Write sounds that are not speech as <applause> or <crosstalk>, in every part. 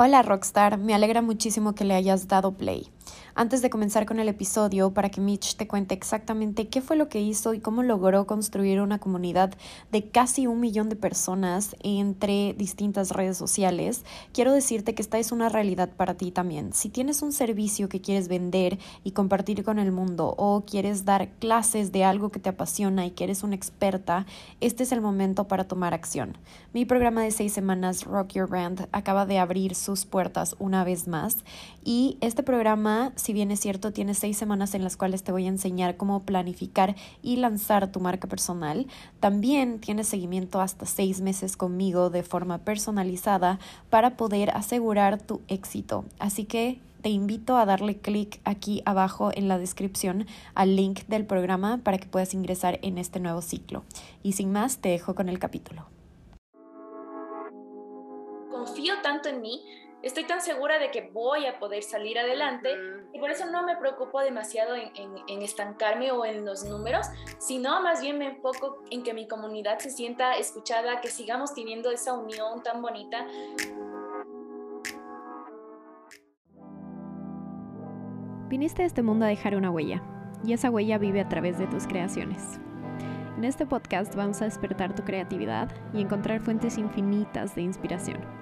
Hola Rockstar, me alegra muchísimo que le hayas dado play. Antes de comenzar con el episodio, para que Mitch te cuente exactamente qué fue lo que hizo y cómo logró construir una comunidad de casi un millón de personas entre distintas redes sociales, quiero decirte que esta es una realidad para ti también. Si tienes un servicio que quieres vender y compartir con el mundo o quieres dar clases de algo que te apasiona y que eres una experta, este es el momento para tomar acción. Mi programa de seis semanas, Rock Your Brand, acaba de abrir sus puertas una vez más y este programa si bien es cierto, tienes seis semanas en las cuales te voy a enseñar cómo planificar y lanzar tu marca personal. También tienes seguimiento hasta seis meses conmigo de forma personalizada para poder asegurar tu éxito. Así que te invito a darle clic aquí abajo en la descripción al link del programa para que puedas ingresar en este nuevo ciclo. Y sin más, te dejo con el capítulo. Confío tanto en mí estoy tan segura de que voy a poder salir adelante y por eso no me preocupo demasiado en, estancarme o en los números, sino más bien me enfoco en que mi comunidad se sienta escuchada, que sigamos teniendo esa unión tan bonita. Viniste a este mundo a dejar una huella y esa huella vive a través de tus creaciones. En este podcast vamos a despertar tu creatividad y encontrar fuentes infinitas de inspiración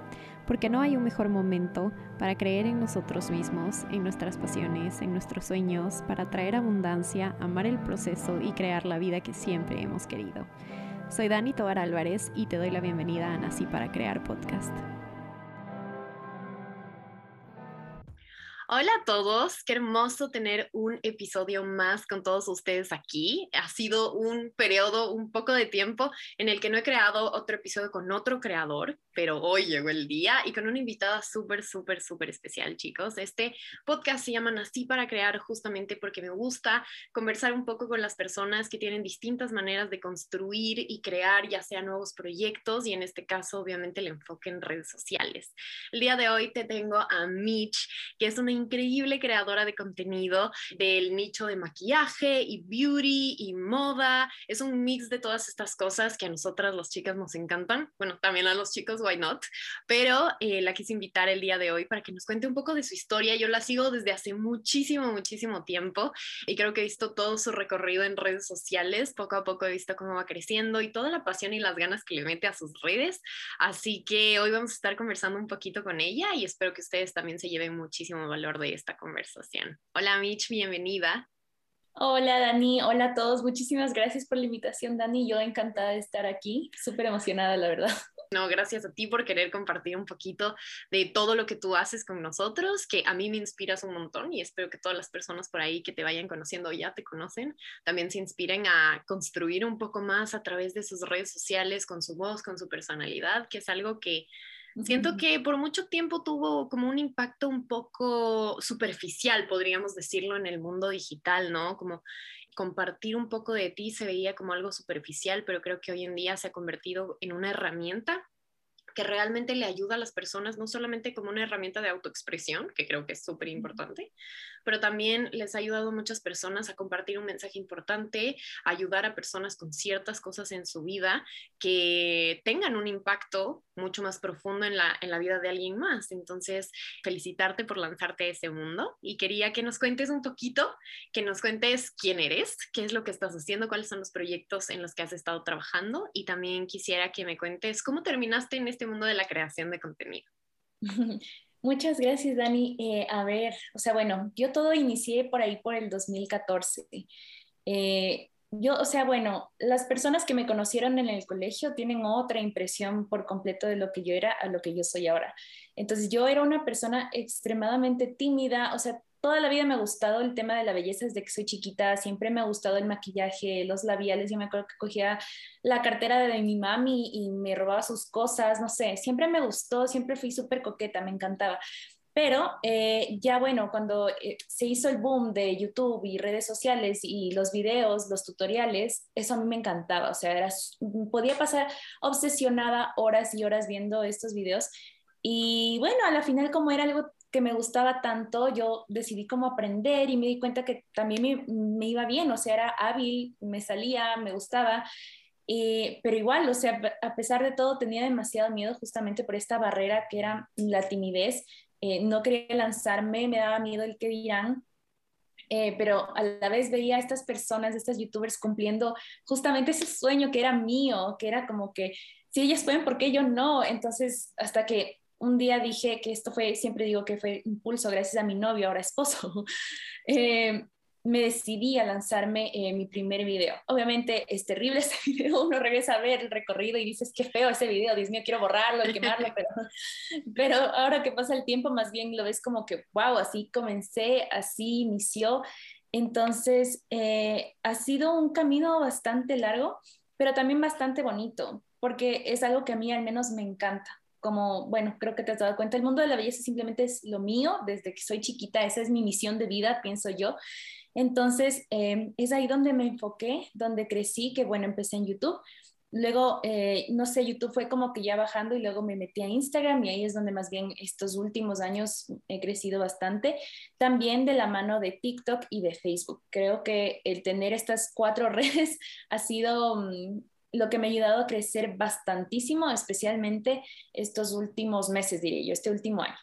porque no hay un mejor momento para creer en nosotros mismos, en nuestras pasiones, en nuestros sueños, para traer abundancia, amar el proceso y crear la vida que siempre hemos querido. Soy Dani Tobar Álvarez y te doy la bienvenida a Nací para Crear Podcast. Hola a todos, qué hermoso tener un episodio más con todos ustedes aquí. Ha sido un periodo, un poco de tiempo en el que no he creado otro episodio con otro creador, pero hoy llegó el día y con una invitada súper, súper, súper especial, chicos. Este podcast se llama Nací para Crear justamente porque me gusta conversar un poco con las personas que tienen distintas maneras de construir y crear ya sea nuevos proyectos y en este caso obviamente el enfoque en redes sociales. El día de hoy te tengo a Mitch, que es una increíble creadora de contenido del nicho de maquillaje y beauty y moda. Es un mix de todas estas cosas que a nosotras las chicas nos encantan. Bueno, también a los chicos, why not? Pero eh, la quise invitar el día de hoy para que nos cuente un poco de su historia. Yo la sigo desde hace muchísimo, muchísimo tiempo y creo que he visto todo su recorrido en redes sociales. Poco a poco he visto cómo va creciendo y toda la pasión y las ganas que le mete a sus redes. Así que hoy vamos a estar conversando un poquito con ella y espero que ustedes también se lleven muchísimo valor de esta conversación. Hola Mitch, bienvenida. Hola Dani, hola a todos. Muchísimas gracias por la invitación, Dani. Yo encantada de estar aquí, súper emocionada, la verdad. No, gracias a ti por querer compartir un poquito de todo lo que tú haces con nosotros, que a mí me inspiras un montón y espero que todas las personas por ahí que te vayan conociendo ya te conocen, también se inspiren a construir un poco más a través de sus redes sociales, con su voz, con su personalidad, que es algo que Siento que por mucho tiempo tuvo como un impacto un poco superficial, podríamos decirlo, en el mundo digital, ¿no? Como compartir un poco de ti se veía como algo superficial, pero creo que hoy en día se ha convertido en una herramienta que realmente le ayuda a las personas, no solamente como una herramienta de autoexpresión, que creo que es súper importante, pero también les ha ayudado a muchas personas a compartir un mensaje importante, ayudar a personas con ciertas cosas en su vida que tengan un impacto mucho más profundo en la, en la vida de alguien más. Entonces, felicitarte por lanzarte a ese mundo y quería que nos cuentes un poquito, que nos cuentes quién eres, qué es lo que estás haciendo, cuáles son los proyectos en los que has estado trabajando y también quisiera que me cuentes cómo terminaste en este mundo de la creación de contenido. <laughs> Muchas gracias, Dani. Eh, a ver, o sea, bueno, yo todo inicié por ahí por el 2014. Eh, yo, o sea, bueno, las personas que me conocieron en el colegio tienen otra impresión por completo de lo que yo era a lo que yo soy ahora. Entonces, yo era una persona extremadamente tímida, o sea, toda la vida me ha gustado el tema de la belleza desde que soy chiquita, siempre me ha gustado el maquillaje, los labiales, yo me acuerdo que cogía la cartera de mi mami y me robaba sus cosas, no sé, siempre me gustó, siempre fui súper coqueta, me encantaba. Pero eh, ya bueno, cuando eh, se hizo el boom de YouTube y redes sociales y los videos, los tutoriales, eso a mí me encantaba. O sea, era, podía pasar obsesionada horas y horas viendo estos videos. Y bueno, a la final como era algo que me gustaba tanto, yo decidí cómo aprender y me di cuenta que también me, iba bien, o sea, era hábil, me salía, me gustaba. pero igual, o sea, a pesar de todo, tenía demasiado miedo justamente por esta barrera que era la timidez. Eh, no quería lanzarme, me daba miedo el que dirán, eh, pero a la vez veía a estas personas, estas youtubers cumpliendo justamente ese sueño que era mío, que era como que si ellas pueden, ¿por qué yo no? Entonces, hasta que un día dije que esto fue, siempre digo que fue impulso gracias a mi novio, ahora esposo, <laughs> eh, me decidí a lanzarme eh, mi primer video. Obviamente es terrible <laughs> ese video, uno regresa a ver el recorrido y dices, qué feo ese video, Dios mío, quiero borrarlo, quemarlo, <laughs> pero, pero ahora que pasa el tiempo, más bien lo ves como que, wow, así comencé, así inició. Entonces, eh, ha sido un camino bastante largo, pero también bastante bonito, porque es algo que a mí al menos me encanta como, bueno, creo que te has dado cuenta, el mundo de la belleza simplemente es lo mío, desde que soy chiquita, esa es mi misión de vida, pienso yo. Entonces, em, es ahí donde me enfoqué, donde crecí, que bueno, empecé en YouTube. Luego, eh, no sé, YouTube fue como que ya bajando y luego me metí a Instagram y ahí es donde más bien estos últimos años he crecido bastante. También de la mano de TikTok y de Facebook. Creo que el tener estas cuatro <laughs> redes ha sido mm, lo que me ha ayudado a crecer bastantísimo, especialmente estos últimos meses, diría yo, este último año.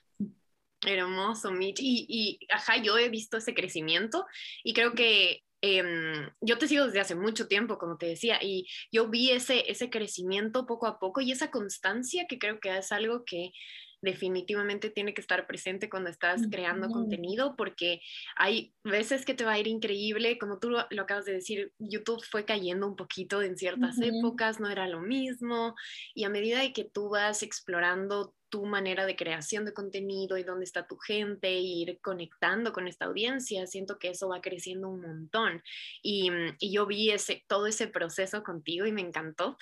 Hermoso, Mitch. Y, y, ajá, yo he visto ese crecimiento y creo que em, yo te sigo desde hace mucho tiempo, como te decía, y yo vi ese, ese crecimiento poco a poco y esa constancia que creo que es algo que definitivamente tiene que estar presente cuando estás creando contenido porque hay veces que te va a ir increíble, como tú lo, acabas de decir, YouTube fue cayendo un poquito en ciertas épocas, no era lo mismo y a medida de que tú vas explorando tu manera de creación de contenido y dónde está tu gente, e ir conectando con esta audiencia, siento que eso va creciendo un montón. Y, y, yo vi ese, todo ese proceso contigo y me encantó.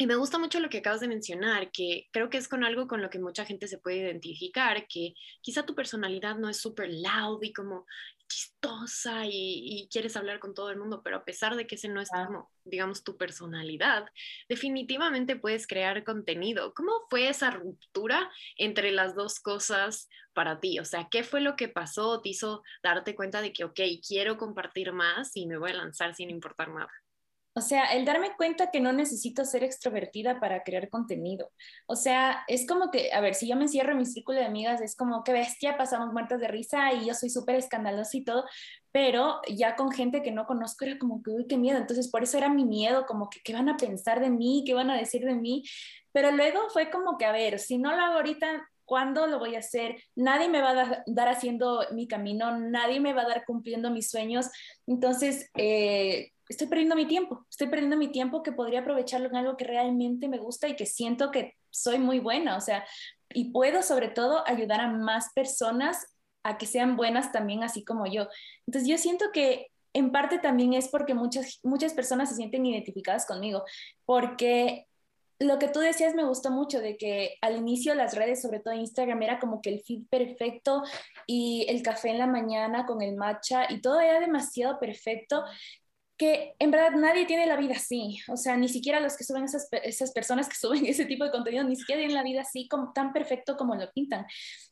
Y me gusta mucho lo que acabas de mencionar, que creo que es con algo con lo que mucha gente se puede identificar, que quizá tu personalidad no es súper loud y como chistosa y, quieres hablar con todo el mundo, pero a pesar de que ese no es como, digamos, tu personalidad, definitivamente puedes crear contenido. ¿Cómo fue esa ruptura entre las dos cosas para ti? O sea, ¿qué fue lo que pasó? ¿Te hizo darte cuenta de que, ok, quiero compartir más y me voy a lanzar sin importar nada? O sea, el darme cuenta que no necesito ser extrovertida para crear contenido. O sea, es como que, a ver, si yo me encierro en mi círculo de amigas, es como que bestia, pasamos muertas de risa y yo soy súper escandalosa y todo, pero ya con gente que no conozco era como que, uy, qué miedo. Entonces, por eso era mi miedo, como que, ¿qué van a pensar de mí? ¿Qué van a decir de mí? Pero luego fue como que, a ver, si no lo hago ahorita, ¿Cuándo lo voy a hacer? Nadie me va a dar haciendo mi camino, nadie me va a dar cumpliendo mis sueños. Entonces, eh, estoy perdiendo mi tiempo, estoy perdiendo mi tiempo que podría aprovecharlo en algo que realmente me gusta y que siento que soy muy buena, o sea, y puedo sobre todo ayudar a más personas a que sean buenas también así como yo. Entonces yo siento que en parte también es porque muchas, muchas personas se sienten identificadas conmigo, porque lo que tú decías me gustó mucho de que al inicio las redes, sobre todo Instagram, era como que el feed perfecto y el café en la mañana con el matcha y todo era demasiado perfecto que en verdad nadie tiene la vida así, o sea, ni siquiera los que suben esas, esas personas que <laughs> suben ese tipo de contenido, ni siquiera tienen la vida así como, tan perfecto como lo pintan.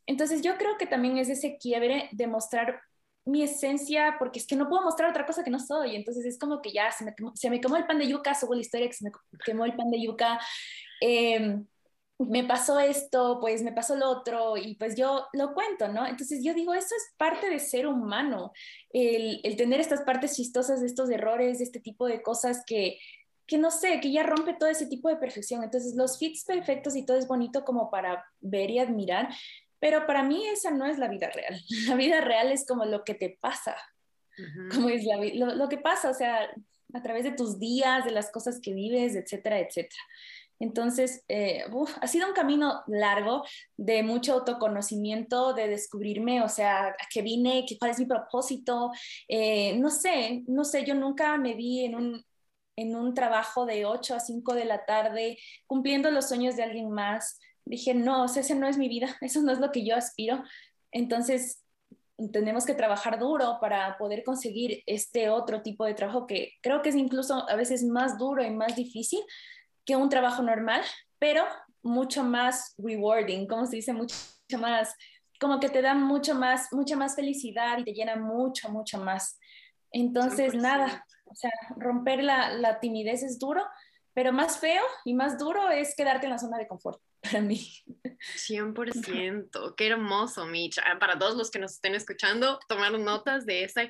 Entonces yo creo que también es ese quiebre de mostrar mi esencia, porque es que no puedo mostrar otra cosa que no soy, entonces es como que ya se me, se me quemó el pan de yuca, subo la historia que se me quemó el pan de yuca, eh, me pasó esto, pues me pasó lo otro, y pues yo lo cuento, ¿no? Entonces yo digo, eso es parte de ser humano, el, el tener estas partes chistosas de estos errores, de este tipo de cosas que, que no sé, que ya rompe todo ese tipo de perfección. Entonces los fits perfectos y todo es bonito como para ver y admirar, pero para mí esa no es la vida real. <laughs> La vida real es como lo que te pasa, como es la, lo, lo que pasa, o sea, a través de tus días, de las cosas que vives, etcétera, etcétera. Entonces, eh, ha sido un camino largo de mucho autoconocimiento, de descubrirme, o sea, a qué vine, cuál es mi propósito. Eh, no sé, no sé, yo nunca me vi en un, en un trabajo de 8 a 5 de la tarde cumpliendo los sueños de alguien más. Dije, no, o ese no es mi vida, <laughs> eso no es lo que yo aspiro. Entonces, tenemos que trabajar duro para poder conseguir este otro tipo de trabajo que creo que es incluso a veces más duro y más difícil, que un trabajo normal, pero mucho más rewarding, como se dice, mucho más, como que te da mucho más, mucha más felicidad y te llena mucho, mucho más. Entonces, nada, o sea, romper la, la timidez es duro, pero más feo y más duro es quedarte en la zona de confort <laughs> para mí. 100%, qué hermoso, Mitch. Ah, para todos los que nos estén escuchando, tomar notas de esa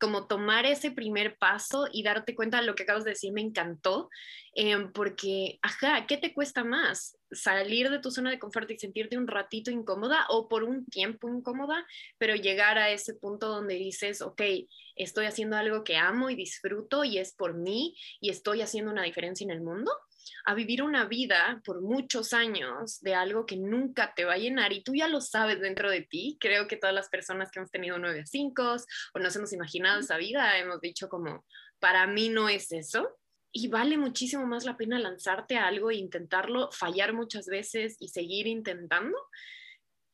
como tomar ese primer paso y darte cuenta de lo que acabas de decir me encantó, em, porque, ajá, ¿qué te cuesta más? ¿Salir de tu zona de confort y sentirte un ratito incómoda o por un tiempo incómoda, pero llegar a ese punto donde dices, ok, estoy haciendo algo que amo y disfruto y es por mí y estoy haciendo una diferencia en el mundo? A vivir una vida por muchos años de algo que nunca te va a llenar y tú ya lo sabes dentro de ti. Creo que todas las personas que hemos tenido nueve a cinco o nos hemos imaginado esa vida hemos dicho como, para mí no es eso. Y vale muchísimo más la pena lanzarte a algo e intentarlo, fallar muchas veces y seguir intentando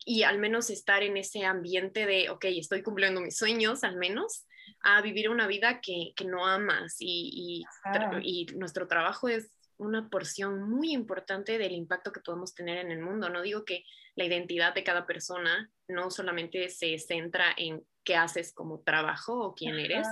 y al menos estar en ese ambiente de, ok, estoy cumpliendo mis sueños al menos, a vivir una vida que, que no amas y, y, y, nuestro trabajo es una porción muy importante del impacto que podemos tener en el mundo. No digo que la identidad de cada persona no solamente se centra en qué haces como trabajo o quién eres,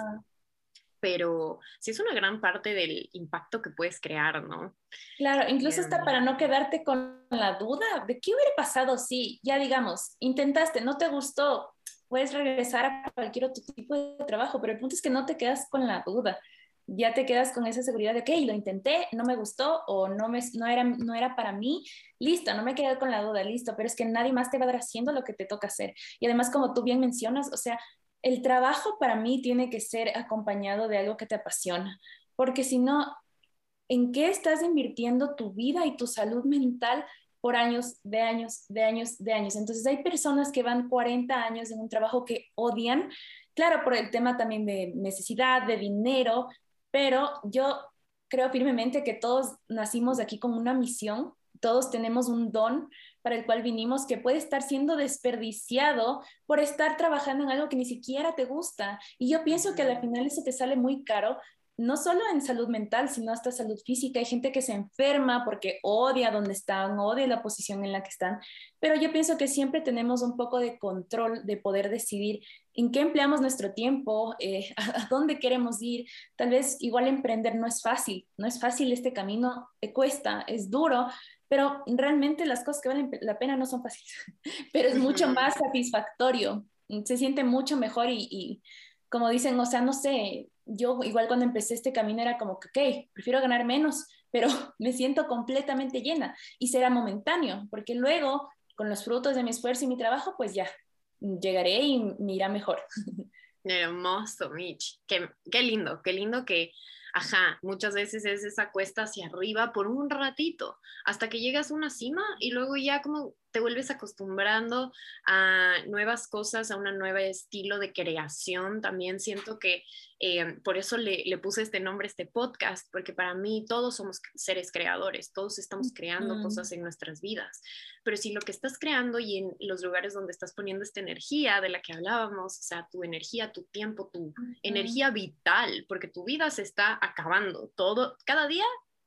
pero sí es una gran parte del impacto que puedes crear, ¿no? Claro, incluso hasta em. para no quedarte con la duda de qué hubiera pasado si, ya digamos, intentaste, no te gustó, puedes regresar a cualquier otro tipo de trabajo, pero el punto es que no te quedas con la duda ya te quedas con esa seguridad de, ok, lo intenté, no me gustó o no, me, no, era, no era para mí, listo, no me quedé con la duda, listo, pero es que nadie más te va a dar haciendo lo que te toca hacer. Y además, como tú bien mencionas, o sea, el trabajo para mí tiene que ser acompañado de algo que te apasiona, porque si no, ¿en qué estás invirtiendo tu vida y tu salud mental por años, de años, de años, de años? Entonces hay personas que van 40 años en un trabajo que odian, claro, por el tema también de necesidad, de dinero, pero yo creo firmemente que todos nacimos aquí con una misión, todos tenemos un don para el cual vinimos que puede estar siendo desperdiciado por estar trabajando en algo que ni siquiera te gusta. Y yo pienso que al final eso te sale muy caro no solo en salud mental, sino hasta salud física. Hay gente que se enferma porque odia donde están, odia la posición en la que están, pero yo pienso que siempre tenemos un poco de control de poder decidir en qué empleamos nuestro tiempo, eh, <laughs> a, dónde queremos ir. Tal vez igual emprender no es fácil, no es fácil este camino, te cuesta, es duro, pero realmente las cosas que valen la pena no son fáciles, <laughs> pero es mucho más satisfactorio, se siente mucho mejor y, y como dicen, o sea, no sé, yo igual cuando empecé este camino era como que, ok, prefiero ganar menos, <laughs> pero me siento completamente llena y será momentáneo, porque luego con los frutos de mi esfuerzo y mi trabajo, pues ya llegaré y me mejor. <laughs> Hermoso, Mitch. Qué, qué lindo, qué lindo que ajá, muchas veces es esa cuesta hacia arriba por un ratito, hasta que llegas a una cima y luego ya como te vuelves acostumbrando a nuevas cosas, a un nuevo estilo de creación. También siento que eh, por eso le, le, puse este nombre, este podcast, porque para mí todos somos seres creadores, todos estamos creando cosas en nuestras vidas. Pero si lo que estás creando y en los lugares donde estás poniendo esta energía de la que hablábamos, o sea, tu energía, tu tiempo, tu energía vital, porque tu vida se está acabando, todo, cada día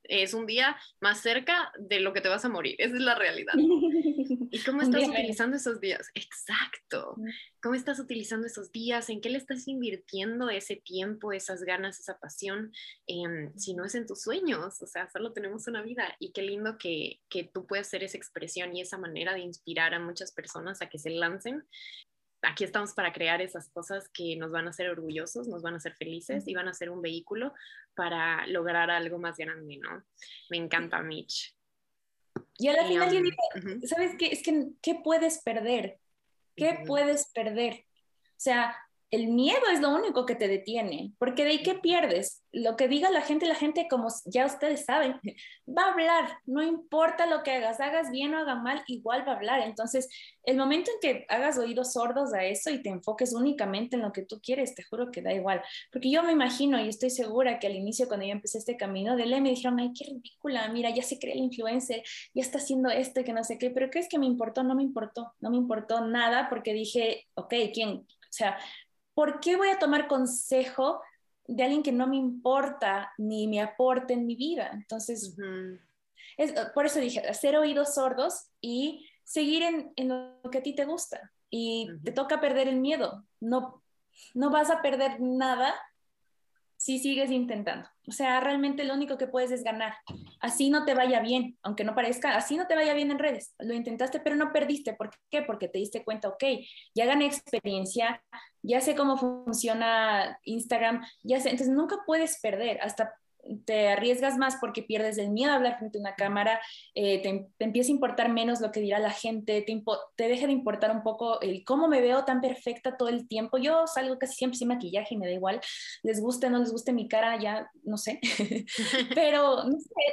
es un día más cerca de lo que te vas a morir. Esa es la realidad. <laughs> ¿Y cómo estás utilizando esos días? Exacto. ¿Cómo estás utilizando esos días? ¿En qué le estás invirtiendo ese tiempo, esas ganas, esa pasión? Em, si no es en tus sueños, o sea, solo tenemos una vida. Y qué lindo que, que tú puedas hacer esa expresión y esa manera de inspirar a muchas personas a que se lancen aquí estamos para crear esas cosas que nos van a hacer orgullosos, nos van a hacer felices y van a ser un vehículo para lograr algo más grande, ¿no? Me encanta, Mitch. Y a la final yo digo, ¿sabes qué? Es que, ¿qué puedes perder? ¿Qué puedes perder? O sea, el miedo es lo único que te detiene, porque de ahí qué pierdes. Lo que diga la gente, la gente, como ya ustedes saben, <laughs> va a hablar, no importa lo que hagas, hagas bien o haga mal, igual va a hablar. Entonces, el momento en que hagas oídos sordos a eso y te enfoques únicamente en lo que tú quieres, te juro que da igual. Porque yo me imagino y estoy segura que al inicio, cuando yo empecé este camino de ley, me dijeron, ay, qué ridícula, mira, ya se cree el influencer, ya está haciendo esto y que no sé qué, pero ¿qué es que me importó? No me importó, no me importó nada porque dije, ok, ¿quién? O sea, ¿por qué voy a tomar consejo de alguien que no me importa ni me aporte en mi vida? Entonces, es, por eso dije, hacer oídos sordos y seguir en, lo que a ti te gusta. Y te toca perder el miedo. No, no vas a perder nada si sigues intentando. O sea, realmente lo único que puedes es ganar. Así no te vaya bien, aunque no parezca, así no te vaya bien en redes. Lo intentaste, pero no perdiste. ¿Por qué? Porque te diste cuenta, ok, ya gané experiencia, ya sé cómo funciona Instagram, ya sé, entonces nunca puedes perder. Hasta te arriesgas más porque pierdes el miedo a hablar frente a una cámara, eh, te, empieza a importar menos lo que dirá la gente, te, te, deja de importar un poco el cómo me veo tan perfecta todo el tiempo. Yo salgo casi siempre sin maquillaje y me da igual, les guste o no les guste mi cara, ya no sé, <laughs> pero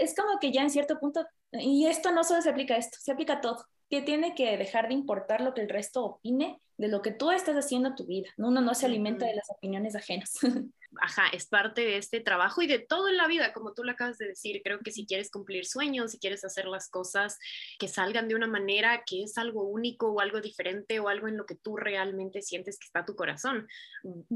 es como que ya en cierto punto, y esto no solo se aplica a esto, se aplica a todo, que tiene que dejar de importar lo que el resto opine de lo que tú estás haciendo en tu vida. Uno no se alimenta de las opiniones ajenas. <laughs> ajá, es parte de este trabajo y de todo en la vida, como tú lo acabas de decir. Creo que si quieres cumplir sueños, si quieres hacer las cosas que salgan de una manera que es algo único o algo diferente o algo en lo que tú realmente sientes que está tu corazón,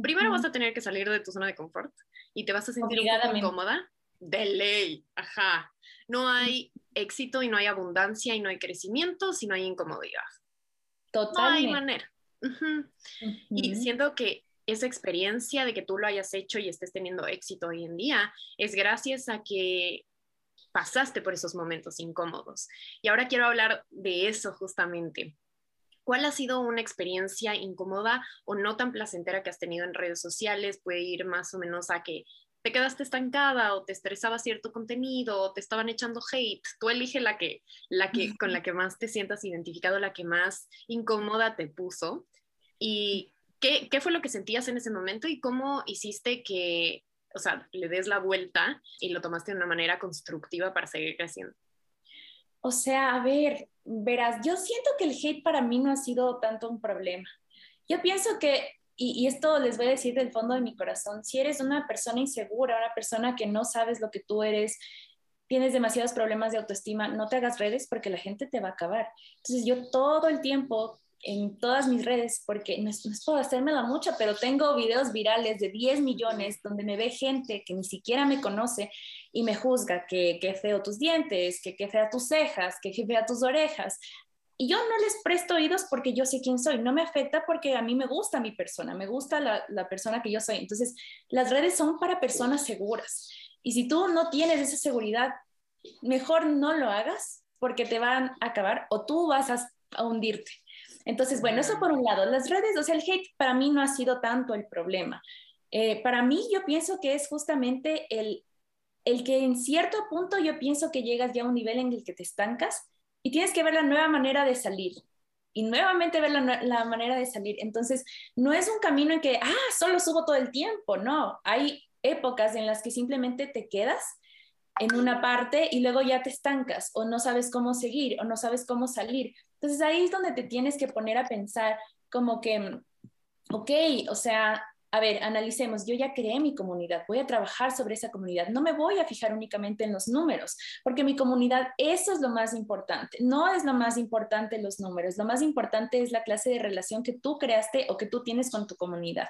primero vas a tener que salir de tu zona de confort y te vas a sentir un poco incómoda. De ley, ajá. No hay éxito y no hay abundancia y no hay crecimiento si no hay incomodidad. Totalmente. No hay manera. Y siento que esa experiencia de que tú lo hayas hecho y estés teniendo éxito hoy en día es gracias a que pasaste por esos momentos incómodos. Y ahora quiero hablar de eso justamente. ¿Cuál ha sido una experiencia incómoda o no tan placentera que has tenido en redes sociales? Puede ir más o menos a que te quedaste estancada o te estresaba cierto contenido o te estaban echando hate. Tú elige la que, la que, con la que más te sientas identificado, la que más incómoda te puso. Y ¿Qué, ¿Qué fue lo que sentías en ese momento y cómo hiciste que, o sea, le des la vuelta y lo tomaste de una manera constructiva para seguir creciendo? O sea, a ver, verás, yo siento que el hate para mí no ha sido tanto un problema. Yo pienso que, y, y, esto les voy a decir del fondo de mi corazón, si eres una persona insegura, una persona que no sabes lo que tú eres, tienes demasiados problemas de autoestima, no te hagas redes porque la gente te va a acabar. Entonces yo todo el tiempo en todas mis redes, porque no es, no es puedo hacérmela mucho, pero tengo videos virales de 10 millones donde me ve gente que ni siquiera me conoce y me juzga que qué feo tus dientes, que qué fea tus cejas, que qué fea tus orejas. Y yo no les presto oídos porque yo sé quién soy, no me afecta porque a mí me gusta mi persona, me gusta la, la persona que yo soy. Entonces, las redes son para personas seguras. Y si tú no tienes esa seguridad, mejor no lo hagas porque te van a acabar o tú vas a, a hundirte. Entonces, bueno, eso por un lado. Las redes, o sea, el hate para mí no ha sido tanto el problema. Eh, para mí yo pienso que es justamente el, el que en cierto punto yo pienso que llegas ya a un nivel en el que te estancas y tienes que ver la nueva manera de salir y nuevamente ver la, la, manera de salir. Entonces, no es un camino en que, ah, solo subo todo el tiempo, no, hay épocas en las que simplemente te quedas en una parte y luego ya te estancas o no sabes cómo seguir o no sabes cómo salir. Entonces ahí es donde te tienes que poner a pensar como que, ok, o sea, a ver, analicemos, yo ya creé mi comunidad, voy a trabajar sobre esa comunidad, no me voy a fijar únicamente en los números, porque mi comunidad, eso es lo más importante, no es lo más importante los números, lo más importante es la clase de relación que tú creaste o que tú tienes con tu comunidad,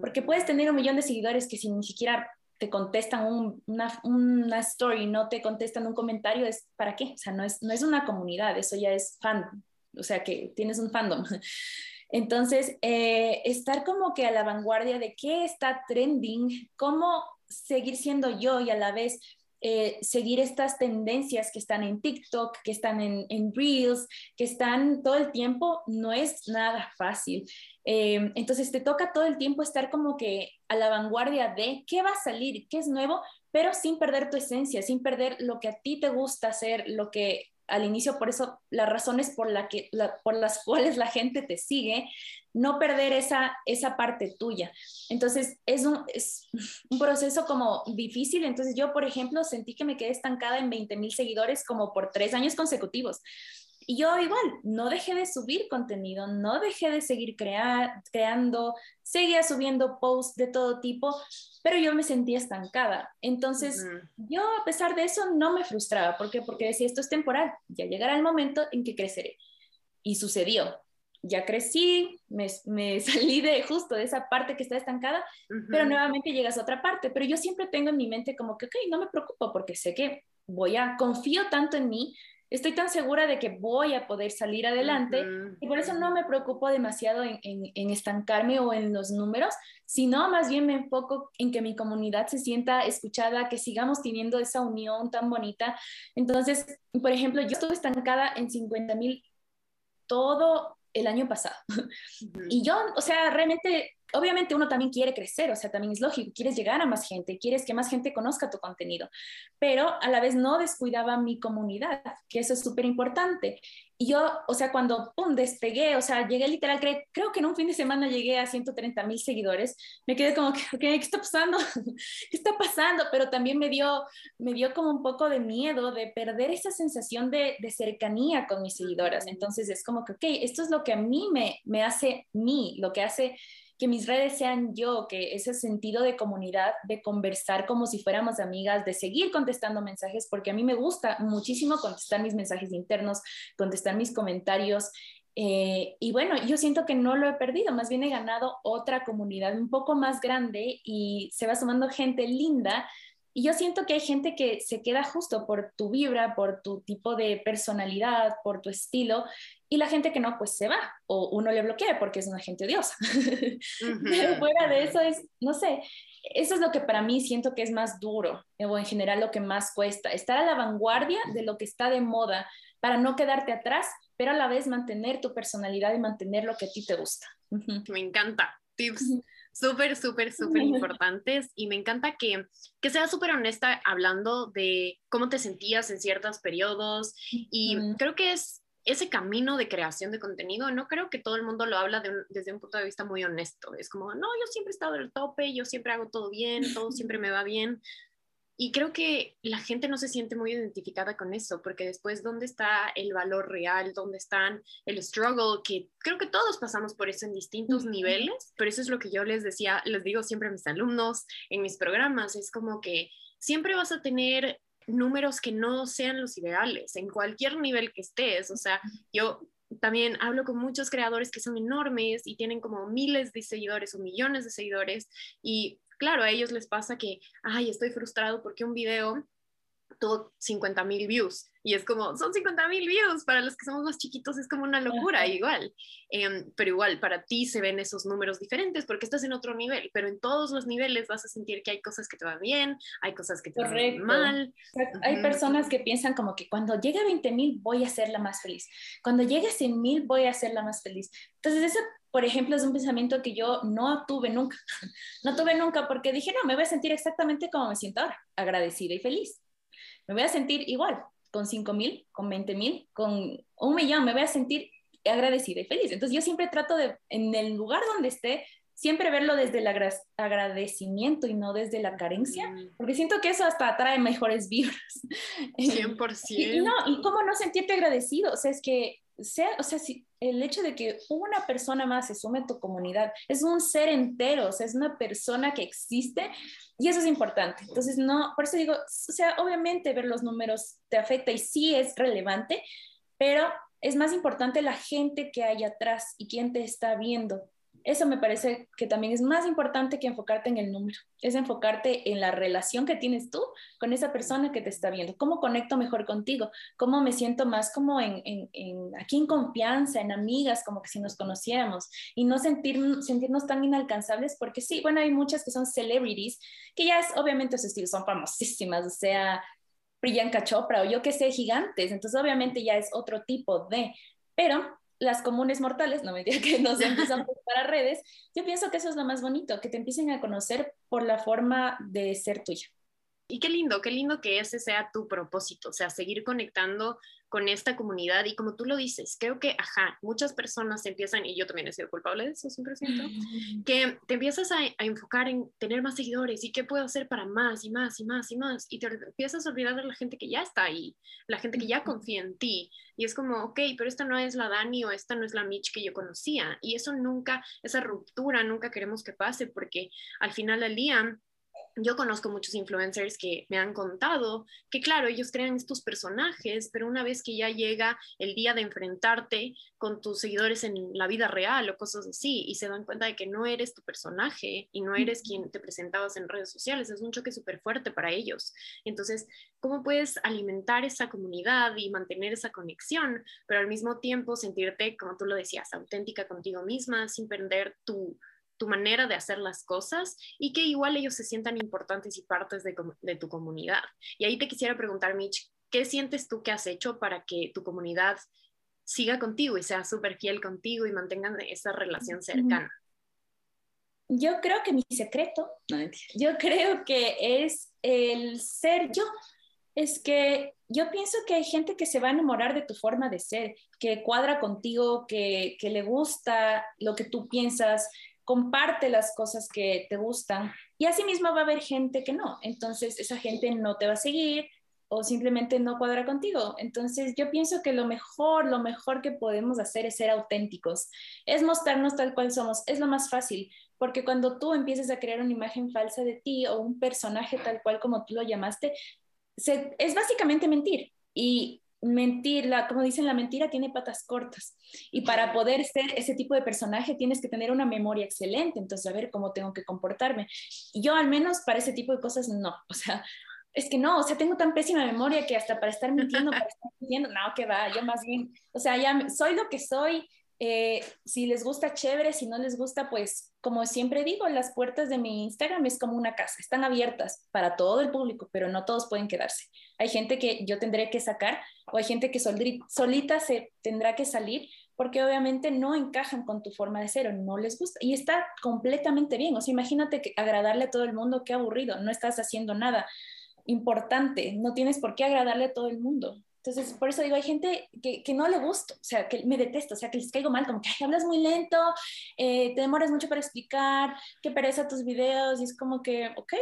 porque puedes tener un millón de seguidores que si ni siquiera te contestan una, una, story, no te contestan un comentario, es ¿para qué? O sea, no es, no es una comunidad, eso ya es fan, o sea, que tienes un fandom. <laughs> Entonces, eh, estar como que a la vanguardia de qué está trending, cómo seguir siendo yo y a la vez eh, seguir estas tendencias que están en TikTok, que están en, Reels, que están todo el tiempo, no es nada fácil. Eh, entonces te toca todo el tiempo estar como que a la vanguardia de qué va a salir, qué es nuevo, pero sin perder tu esencia, sin perder lo que a ti te gusta hacer, lo que al inicio, por eso las razones por, la que, por las <laughs> cuales la gente te sigue, no perder esa, esa parte tuya. Entonces, es un, es <laughs> un proceso como difícil. Entonces, yo, por ejemplo, sentí que me quedé estancada en 20 mil seguidores como por tres años consecutivos. Y yo igual, no dejé de subir contenido, no dejé de seguir creando, seguía subiendo posts de todo tipo, pero yo me sentía estancada. Entonces, yo a pesar de eso no me frustraba. ¿Por qué? Porque decía, esto es temporal, ya llegará el momento en que creceré. Y sucedió. Ya crecí, me, me <laughs> salí de justo de esa parte que está estancada, pero nuevamente llegas a otra parte. Pero yo siempre tengo en mi mente como que, ok, no me preocupo porque sé que voy a, confío tanto en mí estoy tan segura de que voy a poder salir adelante y por eso no me preocupo demasiado en, en, estancarme o en los números, sino más bien me enfoco en que mi comunidad se sienta escuchada, que sigamos teniendo esa unión tan bonita. Entonces, por ejemplo, yo estuve estancada en 50 mil todo el año pasado. Y yo, o sea, realmente obviamente uno también quiere crecer, o sea, también es lógico, quieres llegar a más gente, quieres que más gente conozca tu contenido, pero a la vez no descuidaba mi comunidad, que eso es súper importante. Y yo, o sea, cuando, pum, despegué, o sea, llegué literal, creo que en un fin de semana llegué a 130 mil seguidores, me quedé como, ¿qué, ¿qué está pasando? <laughs> ¿Qué está pasando? Pero también me dio, me dio como un poco de miedo de perder esa sensación de, de cercanía con mis seguidoras. Entonces es como que, ok, esto es lo que a mí me, me hace mí, lo que hace que mis redes sean yo, que ese sentido de comunidad, de conversar como si fuéramos amigas, de seguir contestando mensajes, porque a mí me gusta muchísimo contestar mis mensajes internos, contestar mis comentarios. Eh, y bueno, yo siento que no lo he perdido, más bien he ganado otra comunidad un poco más grande y se va sumando gente linda y yo siento que hay gente que se queda justo por tu vibra, por tu tipo de personalidad, por tu estilo, y la gente que no, pues se va, o uno le bloquea porque es una gente odiosa. <laughs> Pero fuera de eso es, no sé, eso es lo que para mí siento que es más duro, o en general lo que más cuesta, estar a la vanguardia de lo que está de moda para no quedarte atrás, pero a la vez mantener tu personalidad y mantener lo que a ti te gusta. Me encanta. Tips súper, súper, súper <laughs> importantes y me encanta que, que seas súper honesta hablando de cómo te sentías en ciertos periodos y creo que es ese camino de creación de contenido, no creo que todo el mundo lo habla desde un punto de vista muy honesto. Es como, no, yo siempre he estado el tope, yo siempre hago todo bien, todo siempre me va bien. Y creo que la gente no se siente muy identificada con eso, porque después, ¿dónde está el valor real? ¿Dónde están el struggle? Que creo que todos pasamos por eso en distintos niveles, pero eso es lo que yo les decía, les digo siempre a mis alumnos en mis programas, es como que siempre vas a tener números que no sean los ideales en cualquier nivel que estés. O sea, yo también hablo con muchos creadores que son enormes y tienen como miles de seguidores o millones de seguidores y claro, a ellos les pasa que, ay, estoy frustrado porque un video tuvo 50 mil views. Y es como, son 50 mil views, para los que somos más chiquitos es como una locura, igual. Em, pero igual, para ti se ven esos números diferentes porque estás en otro nivel, pero en todos los niveles vas a sentir que hay cosas que te van bien, hay cosas que te van mal. Hay personas que piensan como que cuando llegue a 20 mil voy a ser la más feliz, cuando llegue a 100 mil voy a ser la más feliz. Entonces, eso, por ejemplo, es un pensamiento que yo no tuve nunca. <laughs> No tuve nunca porque dije, no, me voy a sentir exactamente como me siento ahora, agradecida y feliz me voy a sentir igual, con 5 mil, con 20 mil, con un millón, me voy a sentir agradecida y feliz. Entonces yo siempre trato de, en el lugar donde esté, siempre verlo desde el agradecimiento y no desde la carencia, mm. porque siento que eso hasta atrae mejores vibras. <laughs> 100%. y, no, y cómo no sentirte agradecido, o sea, es que sea, o sea, si el hecho de que una persona más se sume a tu comunidad es un ser entero, o sea, es una persona que existe y eso es importante. Entonces, no, por eso digo, o sea, obviamente ver los números te afecta y sí es relevante, pero es más importante la gente que hay atrás y quién te está viendo eso me parece que también es más importante que enfocarte en el número, es enfocarte en la relación que tienes tú con esa persona que te está viendo, cómo conecto mejor contigo, cómo me siento más como en, aquí en confianza, en amigas, como que si nos conociéramos y no sentir, sentirnos tan inalcanzables, porque sí, bueno, hay muchas que son celebrities, que ya es, obviamente sus estilos son famosísimas, o sea, Priyanka Chopra o yo que sé, gigantes, entonces obviamente ya es otro tipo de, pero las comunes mortales, no me diga <laughs> que no se empiezan para redes, yo pienso que eso es lo más bonito, que te empiecen a conocer por la forma de ser tuya. Y qué lindo, qué lindo que ese sea tu propósito, o sea, seguir conectando con esta comunidad y como tú lo dices, creo que, ajá, muchas personas empiezan, y yo también he sido culpable de eso, siempre siento, que te empiezas a, enfocar en tener más seguidores y qué puedo hacer para más y más y más y más, y te empiezas a olvidar de la gente que ya está ahí, la gente que ya confía en ti, y es como, ok, pero esta no es la Dani o esta no es la Mitch que yo conocía, y eso nunca, esa ruptura nunca queremos que pase porque al final del día yo conozco muchos influencers que me han contado que, claro, ellos crean estos personajes, pero una vez que ya llega el día de enfrentarte con tus seguidores en la vida real o cosas así, y se dan cuenta de que no eres tu personaje y no eres quien te presentabas en redes sociales, es un choque súper fuerte para ellos. Entonces, ¿cómo puedes alimentar esa comunidad y mantener esa conexión, pero al mismo tiempo sentirte, como tú lo decías, auténtica contigo misma, sin perder tu tu manera de hacer las cosas y que igual ellos se sientan importantes y partes de, de, tu comunidad. Y ahí te quisiera preguntar, Mitch, ¿qué sientes tú que has hecho para que tu comunidad siga contigo y sea súper fiel contigo y mantengan esa relación cercana? Yo creo que mi secreto, <laughs> yo creo que es el ser yo. Es que yo pienso que hay gente que se va a enamorar de tu forma de ser, que cuadra contigo, que, que le gusta lo que tú piensas, comparte las cosas que te gustan y asimismo va a haber gente que no. Entonces esa gente no te va a seguir o simplemente no cuadra contigo. Entonces yo pienso que lo mejor, lo mejor que podemos hacer es ser auténticos, es mostrarnos tal cual somos, es lo más fácil, porque cuando tú empiezas a crear una imagen falsa de ti o un personaje tal cual como tú lo llamaste, es básicamente mentir. Y mentir, la, como dicen, la mentira tiene patas cortas. Y para poder ser ese tipo de personaje tienes que tener una memoria excelente, entonces a ver cómo tengo que comportarme. Yo al menos para ese tipo de cosas no, o sea, es que no, o sea, tengo tan pésima memoria que hasta para estar mintiendo, para estar mintiendo, no, que va, yo más bien, o sea, ya soy lo que soy, eh, si les gusta, chévere, si no les gusta, pues como siempre digo, las puertas de mi Instagram es como una casa, están abiertas para todo el público, pero no todos pueden quedarse. Hay gente que yo tendré que sacar o hay gente que solita se tendrá que salir porque obviamente no encajan con tu forma de ser o no les gusta. Y está completamente bien. O sea, imagínate que agradarle a todo el mundo, qué aburrido, no estás haciendo nada importante, no tienes por qué agradarle a todo el mundo. Entonces, por eso digo, hay gente que, que, no le gusta, o sea, que me detesto, o sea, que les caigo mal, como que hablas muy lento, eh, te demoras mucho para explicar, que pereza tus videos, y es como que, ok,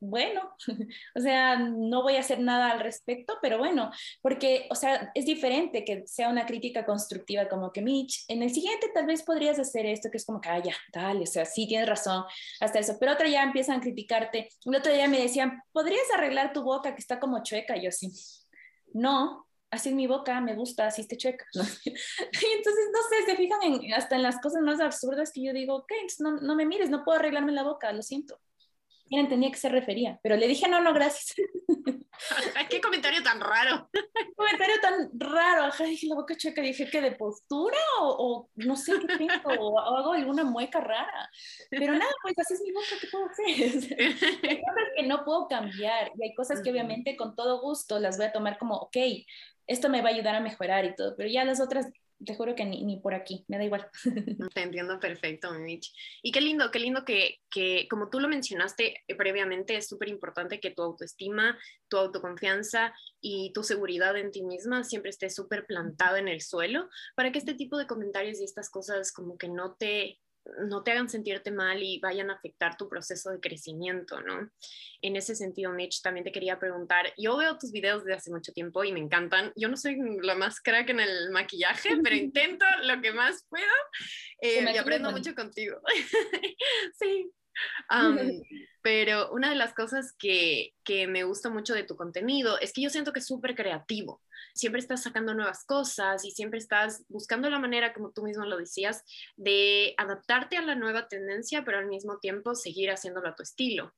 bueno, <laughs> o sea, no voy a hacer nada al respecto, pero bueno, porque, o sea, es diferente que sea una crítica constructiva como que Mitch, en el siguiente tal vez podrías hacer esto, que es como que, ah, ya, dale, o sea, sí, tienes razón, hasta eso, pero otra ya empiezan a criticarte. El otro día me decían, ¿podrías arreglar tu boca que está como chueca? yo sí no, así es mi boca, me gusta, así te chueca. <laughs> y entonces, no sé, se fijan en, hasta en las cosas más absurdas que yo digo, ok, no, no me mires, no puedo arreglarme la boca, lo siento. Y entendía que se refería, pero le dije, no, no, gracias. ¿Qué comentario tan raro? ¿Qué <laughs> comentario tan raro? Ajá, dije la boca chueca, dije que de postura o, no sé qué tengo, o, hago alguna mueca rara. Pero nada, pues así es mi boca, ¿qué puedo hacer? <laughs> hay cosas que no puedo cambiar y hay cosas que obviamente con todo gusto las voy a tomar como, ok, esto me va a ayudar a mejorar y todo, pero ya las otras te juro que ni, por aquí, me da igual. <laughs> Te entiendo perfecto, Mitch. Y qué lindo, qué lindo que, que como tú lo mencionaste eh, previamente, es súper importante que tu autoestima, tu autoconfianza y tu seguridad en ti misma siempre esté súper plantada en el suelo para que este tipo de comentarios y estas cosas como que no te no te hagan sentirte mal y vayan a afectar tu proceso de crecimiento, ¿no? En ese sentido, Mitch, también te quería preguntar, yo veo tus videos de hace mucho tiempo y me encantan. Yo no soy la más crack en el maquillaje, <laughs> pero intento lo que más puedo eh, y aprendo mucho contigo. <laughs> sí. Pero una de las cosas que, que me gusta mucho de tu contenido es que yo siento que es súper creativo siempre estás sacando nuevas cosas y siempre estás buscando la manera, como tú mismo lo decías, de adaptarte a la nueva tendencia, pero al mismo tiempo seguir haciéndolo a tu estilo.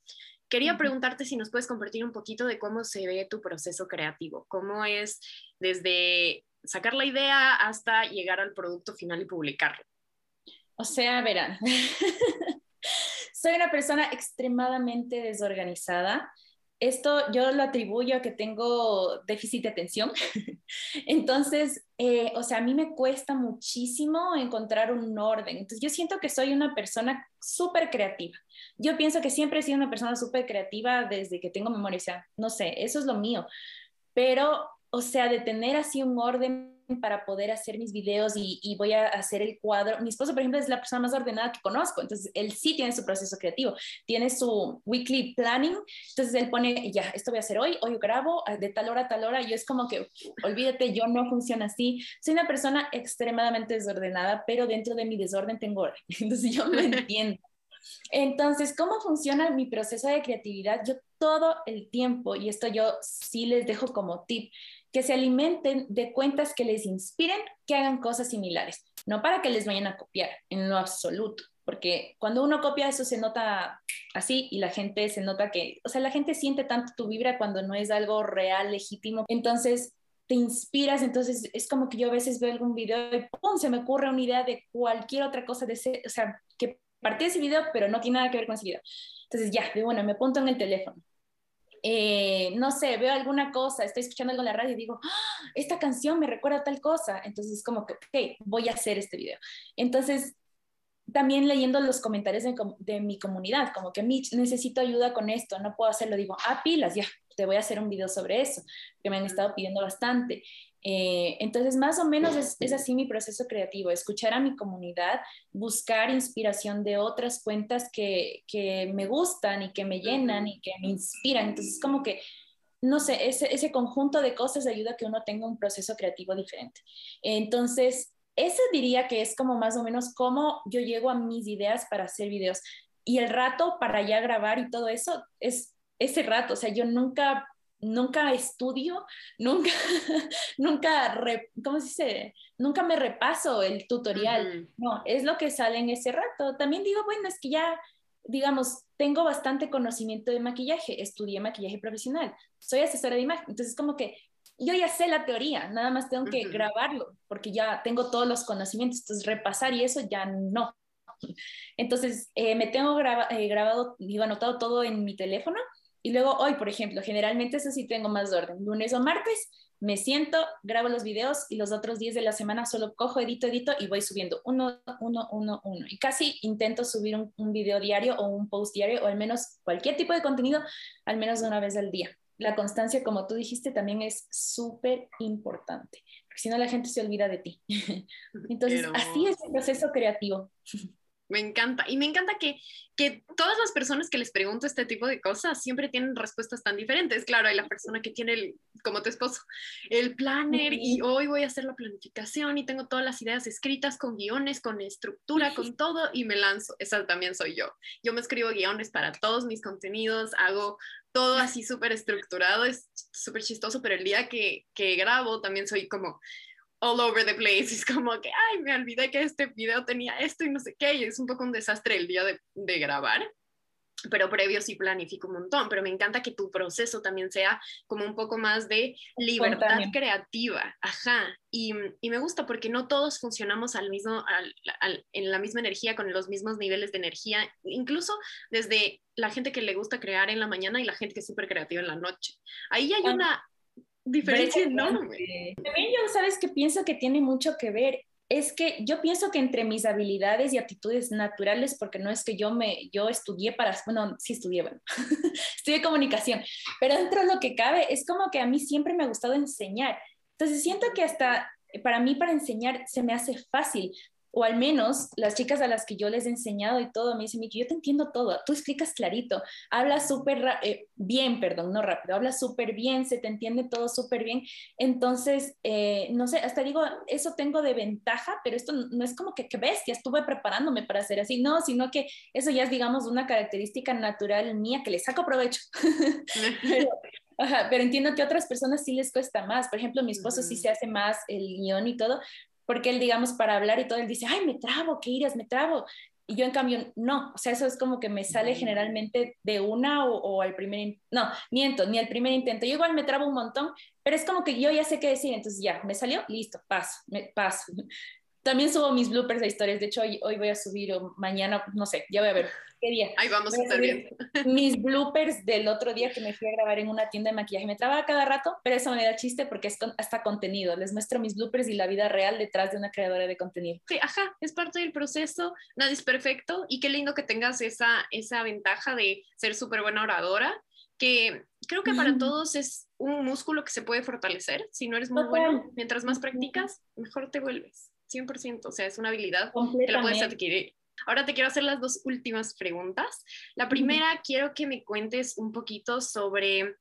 Quería preguntarte si nos puedes compartir un poquito de cómo se ve tu proceso creativo, cómo es desde sacar la idea hasta llegar al producto final y publicarlo. O sea, verán, <laughs> soy una persona extremadamente desorganizada esto yo lo atribuyo a que tengo déficit de atención. <laughs> Entonces, eh, o sea, a mí me cuesta muchísimo encontrar un orden. Entonces, yo siento que soy una persona súper creativa. Yo pienso que siempre he sido una persona súper creativa desde que tengo memoria. O sea, no sé, eso es lo mío. Pero, o sea, de tener así un orden para poder hacer mis videos y, voy a hacer el cuadro. Mi esposo, por ejemplo, es la persona más ordenada que conozco, entonces él sí tiene su proceso creativo, tiene su weekly planning, entonces él pone, ya, esto voy a hacer hoy, hoy grabo de tal hora a tal hora, yo es como que, olvídate, yo no funciona así, soy una persona extremadamente desordenada, pero dentro de mi desorden tengo orden, <laughs> entonces yo lo <laughs> entiendo. Entonces, ¿cómo funciona mi proceso de creatividad? Yo todo el tiempo, y esto yo sí les dejo como tip, que se alimenten de cuentas que les inspiren, que hagan cosas similares, no para que les vayan a copiar en lo absoluto, porque cuando uno copia eso se nota así y la gente se nota que, o sea, la gente siente tanto tu vibra cuando no es algo real, legítimo. Entonces, te inspiras, entonces es como que yo a veces veo algún video y ¡pum! se me ocurre una idea de cualquier otra cosa de ese, o sea, que partí de ese video, pero no tiene nada que ver con ese video. Entonces ya, de bueno, me apunto en el teléfono. Eh, no sé, veo alguna cosa, estoy escuchando algo en la radio y digo, ¡Ah! esta canción me recuerda a tal cosa. Entonces es como que, ok, voy a hacer este video. Entonces, también leyendo los comentarios de, de mi comunidad, como que Mitch, necesito ayuda con esto, no puedo hacerlo, digo, ah, pilas, ya, te voy a hacer un video sobre eso, que me han estado pidiendo bastante. Eh, entonces, más o menos es, así mi proceso creativo, escuchar a mi comunidad, buscar inspiración de otras cuentas que, me gustan y que me llenan y que me inspiran. Entonces, como que, no sé, ese, ese conjunto de cosas ayuda a que uno tenga un proceso creativo diferente. Entonces, eso diría que es como más o menos cómo yo llego a mis ideas para hacer videos. Y el rato para ya grabar y todo eso es ese rato, o sea, yo nunca nunca estudio, nunca, <laughs> nunca, ¿cómo se dice? Nunca me repaso el tutorial. No, es lo que sale en ese rato. También digo, bueno, es que ya, digamos, tengo bastante conocimiento de maquillaje, estudié maquillaje profesional, soy asesora de imagen, entonces como que yo ya sé la teoría, nada más tengo que grabarlo, porque ya tengo todos los conocimientos, entonces repasar y eso ya no. Entonces, eh, me tengo eh, grabado, digo, anotado todo en mi teléfono y luego hoy, por ejemplo, generalmente eso sí tengo más de orden. Lunes o martes me siento, grabo los videos y los otros días de la semana solo cojo, edito, edito y voy subiendo uno, uno, uno, uno. Y casi intento subir un, un video diario o un post diario o al menos cualquier tipo de contenido al menos una vez al día. La constancia, como tú dijiste, también es súper importante, porque si no la gente se olvida de ti. <laughs> Entonces, así es el proceso creativo. <laughs> Me encanta. Y me encanta que, que todas las personas que les pregunto este tipo de cosas siempre tienen respuestas tan diferentes. Claro, hay la persona que tiene, el, como tu esposo, el planner y hoy voy a hacer la planificación y tengo todas las ideas escritas con guiones, con estructura, con todo y me lanzo. Esa también soy yo. Yo me escribo guiones para todos mis contenidos, hago todo así súper estructurado, es súper chistoso, pero el día que, que grabo también soy como all over the place. Es como que, ay, me olvidé que este video tenía esto y no sé qué. Y es un poco un desastre el día de, de grabar. Pero previo sí planifico un montón. Pero me encanta que tu proceso también sea como un poco más de libertad creativa. Ajá. Y, y, me gusta porque no todos funcionamos al mismo, al, en la misma energía, con los mismos niveles de energía. Incluso desde la gente que le gusta crear en la mañana y la gente que es súper creativa en la noche. Ahí hay una diferencia enorme. También yo, ¿sabes que Pienso que tiene mucho que ver. Es que yo pienso que entre mis habilidades y aptitudes naturales, porque no es que yo me, yo estudié para, bueno, sí estudié, bueno, <laughs> estudié comunicación, pero dentro de lo que cabe, es como que a mí siempre me ha gustado enseñar. Entonces siento que hasta para mí para enseñar se me hace fácil, o al menos las chicas a las que yo les he enseñado y todo, me dicen, Miki, yo te entiendo todo, tú explicas clarito, hablas súper eh, bien, perdón, no rápido, hablas súper bien, se te entiende todo súper bien. Entonces, eh, no sé, hasta digo, eso tengo de ventaja, pero esto no es como que, que bestia, estuve preparándome para hacer así, no, sino que eso ya es, digamos, una característica natural mía que le saco provecho. <laughs> pero, pero entiendo que a otras personas sí les cuesta más. Por ejemplo, mi esposo sí se hace más el guion y todo, porque él, digamos, para hablar y todo, él dice, ay, me trabo, ¿qué iras? Me trabo. Y yo, en cambio, no, o sea, eso es como que me sale generalmente de una o, al primer, no, miento, ni al primer intento. Yo igual me trabo un montón, pero es como que yo ya sé qué decir, entonces ya, me salió, listo, paso, me paso. También subo mis bloopers de historias. De hecho, hoy, hoy voy a subir o mañana, no sé, ya voy a ver qué día. Ahí vamos a estar bien. <laughs> Mis bloopers del otro día que me fui a grabar en una tienda de maquillaje. Me traba cada rato, pero eso me da chiste porque es hasta contenido. Les muestro mis bloopers y la vida real detrás de una creadora de contenido. Sí, ajá, es parte del proceso. Nadie es perfecto y qué lindo que tengas esa, esa ventaja de ser súper buena oradora que creo que para todos es un músculo que se puede fortalecer. Si no eres muy bueno, mientras más practicas, mejor te vuelves. 100%, o sea, es una habilidad que la puedes adquirir. Ahora te quiero hacer las dos últimas preguntas. La primera, quiero que me cuentes un poquito sobre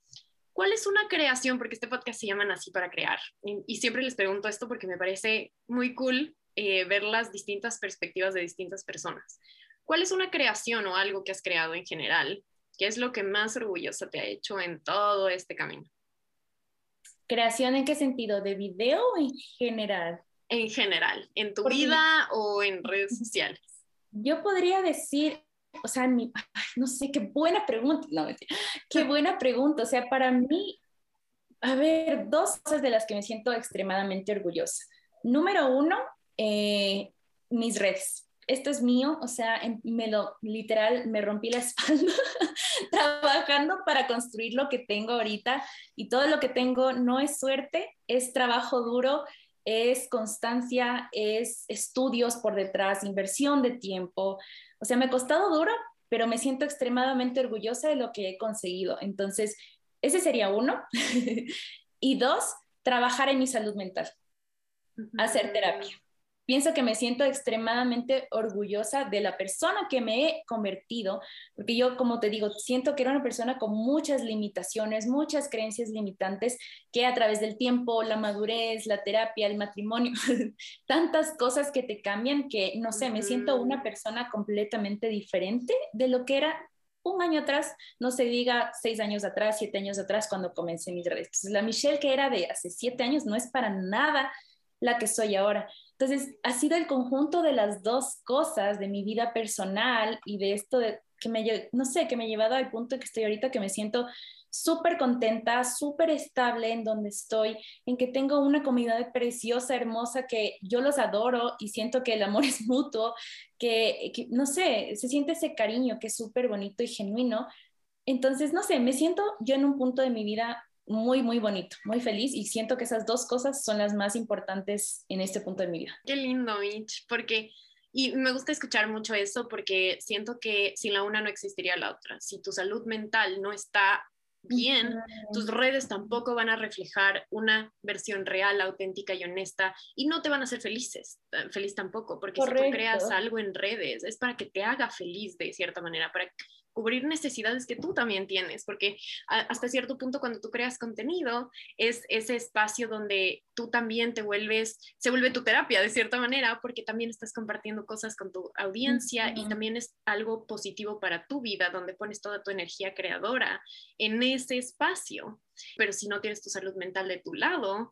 cuál es una creación, porque este podcast se llama Así para Crear. Y, siempre les pregunto esto porque me parece muy cool eh, ver las distintas perspectivas de distintas personas. ¿cuál es una creación o algo que has creado en general? ¿Qué es lo que más orgullosa te ha hecho en todo este camino? ¿Creación en qué sentido? ¿De video o en general? En general, en tu vida o en redes sociales. Yo podría decir, o sea, no sé, qué buena pregunta, no, qué buena pregunta, o sea, para mí, a ver, dos cosas de las que me siento extremadamente orgullosa. Número uno, eh, mis redes. Esto es mío, o sea, me lo literal me rompí la <laughs> espalda trabajando para construir lo que tengo ahorita y todo lo que tengo no es suerte, es trabajo duro, es constancia, es estudios por detrás, inversión de tiempo. O sea, me ha costado duro, pero me siento extremadamente orgullosa de lo que he conseguido. Entonces, ese sería uno. <laughs> y dos, trabajar en mi salud mental, hacer terapia pienso que me siento extremadamente orgullosa de la persona que me he convertido, porque yo, como te digo, siento que era una persona con muchas limitaciones, muchas creencias limitantes, que a través del tiempo, la madurez, la terapia, el matrimonio, <laughs> tantas cosas que te cambian que, no sé, me siento una persona completamente diferente de lo que era un año atrás, no se diga seis años atrás, siete años atrás, cuando comencé mis redes. la Michelle que era de hace siete años no es para nada la que soy ahora. Entonces, ha sido el conjunto de las dos cosas, de mi vida personal y de esto que me, no sé, que me ha llevado al punto que estoy ahorita, que me siento súper contenta, súper estable en donde estoy, en que tengo una comunidad preciosa, hermosa, que yo los adoro y siento que el amor <laughs> es mutuo, que, que no sé, se siente ese cariño que es súper bonito y genuino. Entonces, no sé, me siento yo en un punto de mi vida muy, muy bonito, muy feliz y siento que esas dos cosas son las más importantes en este punto de mi vida. Qué lindo, Mitch, porque, y me gusta escuchar mucho eso porque siento que sin la una no existiría la otra. Si tu salud mental no está bien, tus redes tampoco van a reflejar una versión real, auténtica y honesta y no te van a hacer felices, eh, feliz tampoco, porque si tú creas algo en redes es para que te haga feliz de cierta manera, para cubrir necesidades que tú también tienes, porque hasta cierto punto cuando tú creas contenido es ese espacio donde tú también te vuelves, se vuelve tu terapia de cierta manera, porque también estás compartiendo cosas con tu audiencia y también es algo positivo para tu vida, donde pones toda tu energía creadora en ese espacio. Pero si no tienes tu salud mental de tu lado,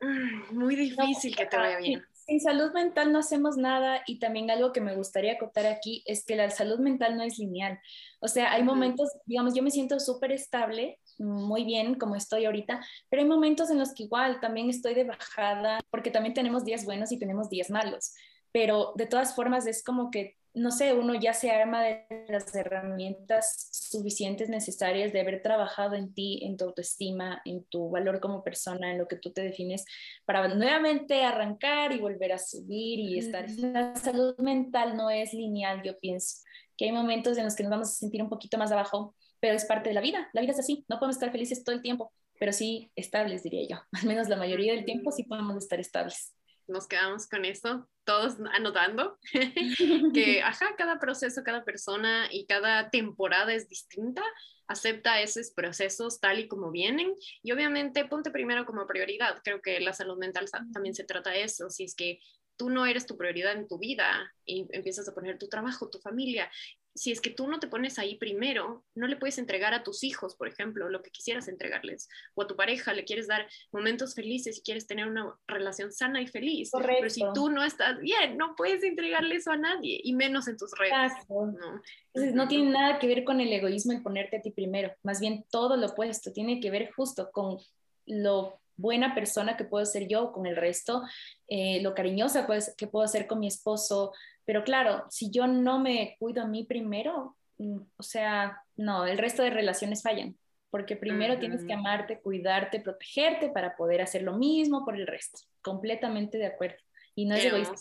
mm, muy difícil que te vaya bien sin salud mental no hacemos nada y también algo que me gustaría acotar aquí es que la salud mental no es lineal. O sea, hay momentos, digamos, yo me siento súper estable, muy bien como estoy ahorita, pero hay momentos en los que igual también estoy de bajada porque también tenemos días buenos y tenemos días malos. Pero de todas formas es como que no sé, uno ya se arma de las herramientas suficientes necesarias de haber trabajado en ti, en tu autoestima, en tu valor como persona, en lo que tú te defines, para nuevamente arrancar y volver a subir y estar. La salud mental no es lineal, yo pienso, que hay momentos en los que nos vamos a sentir un poquito más abajo, pero es parte de la vida. La vida es así, no podemos estar felices todo el tiempo, pero sí estables, diría yo. <laughs> Al menos la mayoría del tiempo sí podemos estar estables nos quedamos con eso, todos anotando <laughs> que, <laughs> ajá, cada proceso, cada persona y cada temporada es distinta, acepta esos procesos tal y como vienen y obviamente ponte primero como prioridad. Creo que la salud mental también se trata de eso, si es que tú no eres tu prioridad en tu vida y empiezas a poner tu trabajo, tu familia si es que tú no te pones ahí primero, no le puedes entregar a tus hijos, por ejemplo, lo que quisieras entregarles, o a tu pareja le quieres dar momentos felices y quieres tener una relación sana y feliz. Pero si tú no estás bien, no puedes entregarle eso a nadie, y menos en tus redes. ¿no? Entonces, no tiene nada que ver con el egoísmo el ponerte a ti primero, más bien todo lo opuesto, tiene que ver justo con lo buena persona que puedo ser yo con el resto, eh, lo cariñosa que puedo ser con mi esposo, pero claro, si yo no me cuido a mí primero, mm, o sea, no, el resto de relaciones fallan, porque primero tienes que amarte, cuidarte, protegerte para poder hacer lo mismo por el resto. Completamente de acuerdo. Y no es egoísta.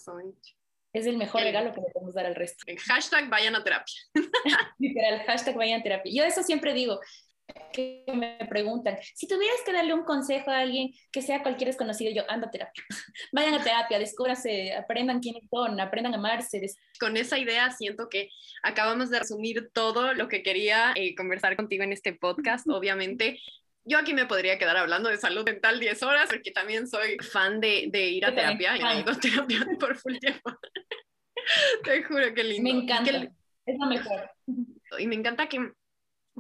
Es el mejor regalo que le podemos dar al resto. Hashtag vayan a terapia. <laughs> Literal, hashtag vayan a terapia. Yo eso siempre digo, que me preguntan, si tuvieras que darle un consejo a alguien que sea cualquier desconocido, yo ando a terapia. <laughs> Vayan a terapia, descúbrase, aprendan quiénes son, aprendan a amarse. Con esa idea siento que acabamos de resumir todo lo que quería eh, conversar contigo en este podcast. Obviamente, yo aquí me podría quedar hablando de salud mental 10 horas porque también soy fan de, de ir a terapia y he ido a terapia <laughs> por full tiempo. <laughs> Te juro que lindo. Me encanta. Es lo mejor. Y me encanta que,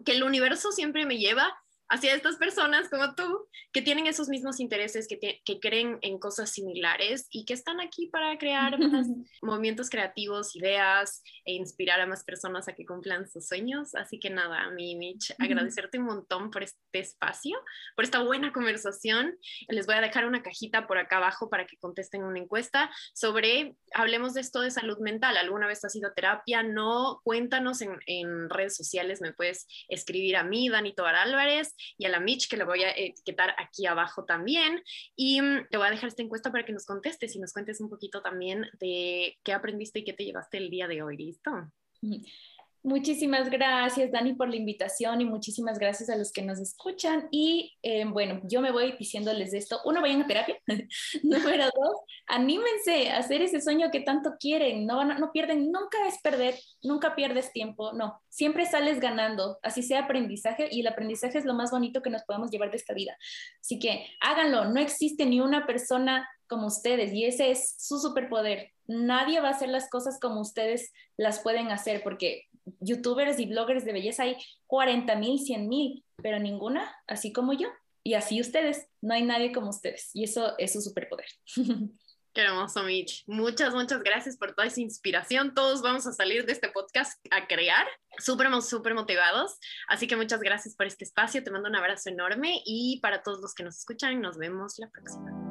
que el universo siempre me lleva hacia estas personas como tú, que tienen esos mismos intereses, que, que creen en cosas similares y que están aquí para crear <laughs> más movimientos creativos, ideas e inspirar a más personas a que cumplan sus sueños. Así que nada, a mí, Mitch, agradecerte un montón por este espacio, por esta buena conversación. Les voy a dejar una cajita por acá abajo para que contesten una encuesta sobre, hablemos de esto de salud mental. ¿Alguna vez has ido a terapia? No, cuéntanos en, en redes sociales, me puedes escribir a mí, Dani Tobar Álvarez y a la Mitch, que le voy a etiquetar aquí abajo también. Y mm, te voy a dejar esta encuesta para que nos contestes y nos cuentes un poquito también de qué aprendiste y qué te llevaste el día de hoy. ¿Listo? Muchísimas gracias, Dani, por la invitación y muchísimas gracias a los que nos escuchan. Y eh, bueno, yo me voy diciéndoles esto. Uno, vayan a terapia. <laughs> Número dos, anímense a hacer ese sueño que tanto quieren. No, no, no pierden, nunca es perder, nunca pierdes tiempo. No, siempre sales ganando, así sea aprendizaje. Y el aprendizaje es lo más bonito que nos podemos llevar de esta vida. Así que háganlo. No existe ni una persona como ustedes y ese es su superpoder. Nadie va a hacer las cosas como ustedes las pueden hacer porque youtubers y bloggers de belleza hay 40 mil, 100 mil, pero ninguna así como yo. Y así ustedes, no hay nadie como ustedes. Y eso es su superpoder. <laughs> Qué hermoso, Mitch. Muchas, muchas gracias por toda esa inspiración. Todos vamos a salir de este podcast a crear, súper, súper motivados. Así que muchas gracias por este espacio. Te mando un abrazo enorme y para todos los que nos escuchan, nos vemos la próxima.